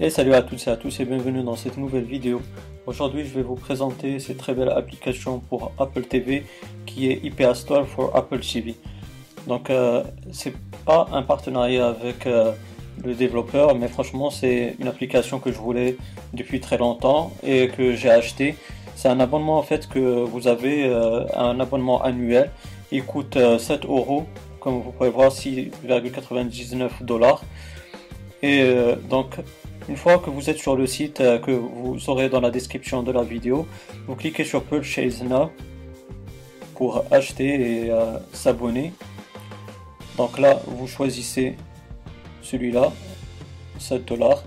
Et salut à toutes et à tous et bienvenue dans cette nouvelle vidéo. Aujourd'hui je vais vous présenter cette très belle application pour Apple TV qui est IP Store for Apple TV. Donc euh, c'est pas un partenariat avec euh, le développeur mais franchement c'est une application que je voulais depuis très longtemps et que j'ai acheté. C'est un abonnement en fait que vous avez euh, un abonnement annuel. Il coûte 7 euros comme vous pouvez voir 6,99 dollars. Et donc une fois que vous êtes sur le site euh, que vous aurez dans la description de la vidéo, vous cliquez sur Purchase Now pour acheter et euh, s'abonner. Donc là, vous choisissez celui-là, 7 dollars.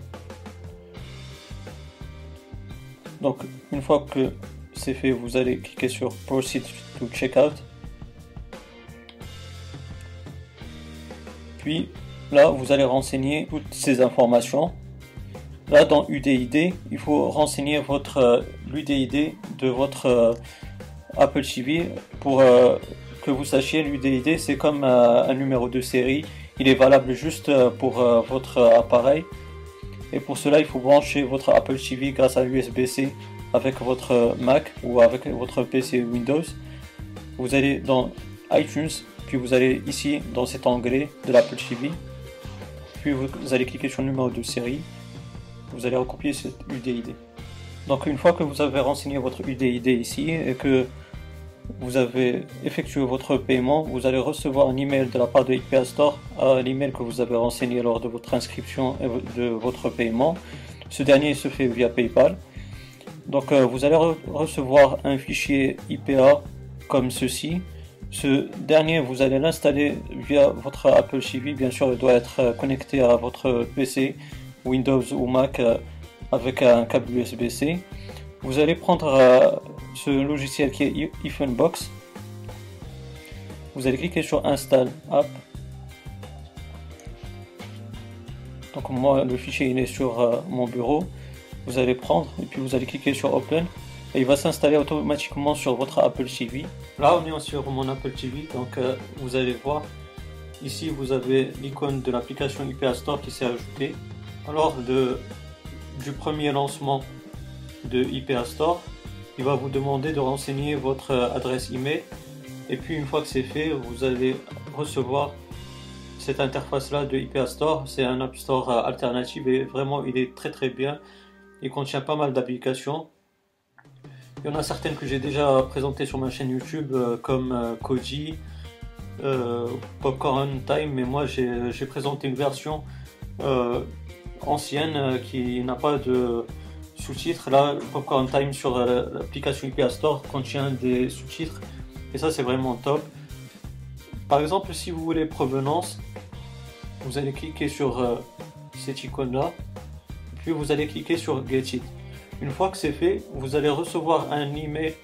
Donc une fois que c'est fait, vous allez cliquer sur Proceed to Checkout. Puis là, vous allez renseigner toutes ces informations. Là, dans UDID, il faut renseigner votre euh, l'UDID de votre euh, Apple TV pour euh, que vous sachiez l'UDID c'est comme un numéro de série. Il est valable juste pour votre appareil. Et pour cela, il faut brancher votre Apple TV grâce à USB-C avec votre Mac ou avec votre PC Windows. Vous allez dans iTunes, puis vous allez ici dans cet onglet de l'Apple TV. Puis vous allez cliquer sur numéro de série vous allez recopier cette UDID. Donc une fois que vous avez renseigné votre UDID ici et que vous avez effectué votre paiement, vous allez recevoir un email de la part de IPA Store à l'email que vous avez renseigné lors de votre inscription et de votre paiement. Ce dernier se fait via PayPal. Donc euh, vous allez recevoir un fichier IPA comme ceci. Ce dernier, vous allez l'installer via votre Apple TV. Bien sûr, il doit être connecté à votre PC Windows ou Mac euh, avec un câble USB-C. Vous allez prendre euh, ce logiciel qui est iPhoneBox. Vous allez cliquer sur Install App. Donc moi le fichier il est sur euh, mon bureau. Vous allez prendre et puis vous allez cliquer sur Open et il va s'installer automatiquement sur votre Apple TV. Là on est sur mon Apple TV donc vous allez voir ici vous avez l'icône de l'application IPA Store qui s'est ajoutée alors de, du premier lancement de IPA Store, il va vous demander de renseigner votre adresse email et puis une fois que c'est fait, vous allez recevoir cette interface là de IPA Store. C'est un App Store alternatif et vraiment il est très très bien. Il contient pas mal d'applications. Il y en a certaines que j'ai déjà présentées sur ma chaîne YouTube euh, comme euh, Koji, euh, Popcorn Time, mais moi j'ai présenté une version ancienne euh, qui n'a pas de sous-titres. Là, Popcorn Time sur euh, l'application IPA Store contient des sous-titres et ça c'est vraiment top. Par exemple, si vous voulez provenance, vous allez cliquer sur euh, cette icône là, puis vous allez cliquer sur Get It. Une fois que c'est fait, vous allez recevoir un email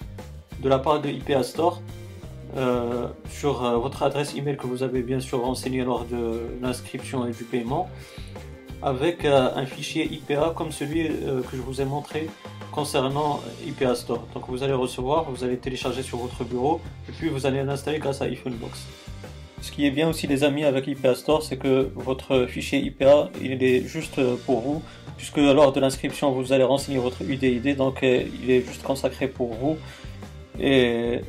de la part de IPA Store sur votre adresse email que vous avez bien sûr renseigné lors de l'inscription et du paiement avec euh, un fichier IPA comme celui euh, que je vous ai montré concernant IPA Store. Donc vous allez recevoir, vous allez télécharger sur votre bureau et puis vous allez l'installer grâce à iPhonebox. Ce qui est bien aussi les amis avec IPA Store, c'est que votre fichier IPA, il est juste pour vous, puisque lors de l'inscription, vous allez renseigner votre UDID, donc euh, il est juste consacré pour vous. Et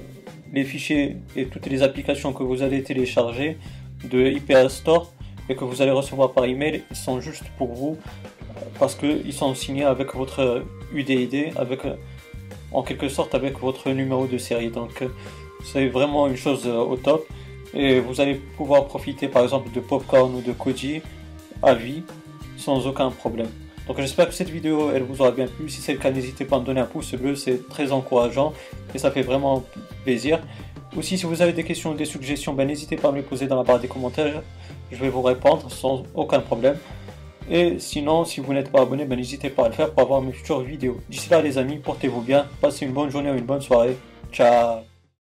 les fichiers et toutes les applications que vous allez télécharger de IPA Store, et que vous allez recevoir par email sont juste pour vous parce qu'ils sont signés avec votre UDID, avec en quelque sorte avec votre numéro de série. Donc c'est vraiment une chose au top et vous allez pouvoir profiter par exemple de Popcorn ou de Koji à vie sans aucun problème. Donc j'espère que cette vidéo elle vous aura bien plu. Si c'est le cas, n'hésitez pas à me donner un pouce bleu, c'est très encourageant et ça fait vraiment plaisir. Aussi, si vous avez des questions ou des suggestions, ben, n'hésitez pas à me les poser dans la barre des commentaires je vais vous répondre sans aucun problème. Et sinon, si vous n'êtes pas abonné, ben, n'hésitez pas à le faire pour avoir mes futures vidéos. D'ici là, les amis, portez-vous bien, passez une bonne journée ou une bonne soirée. Ciao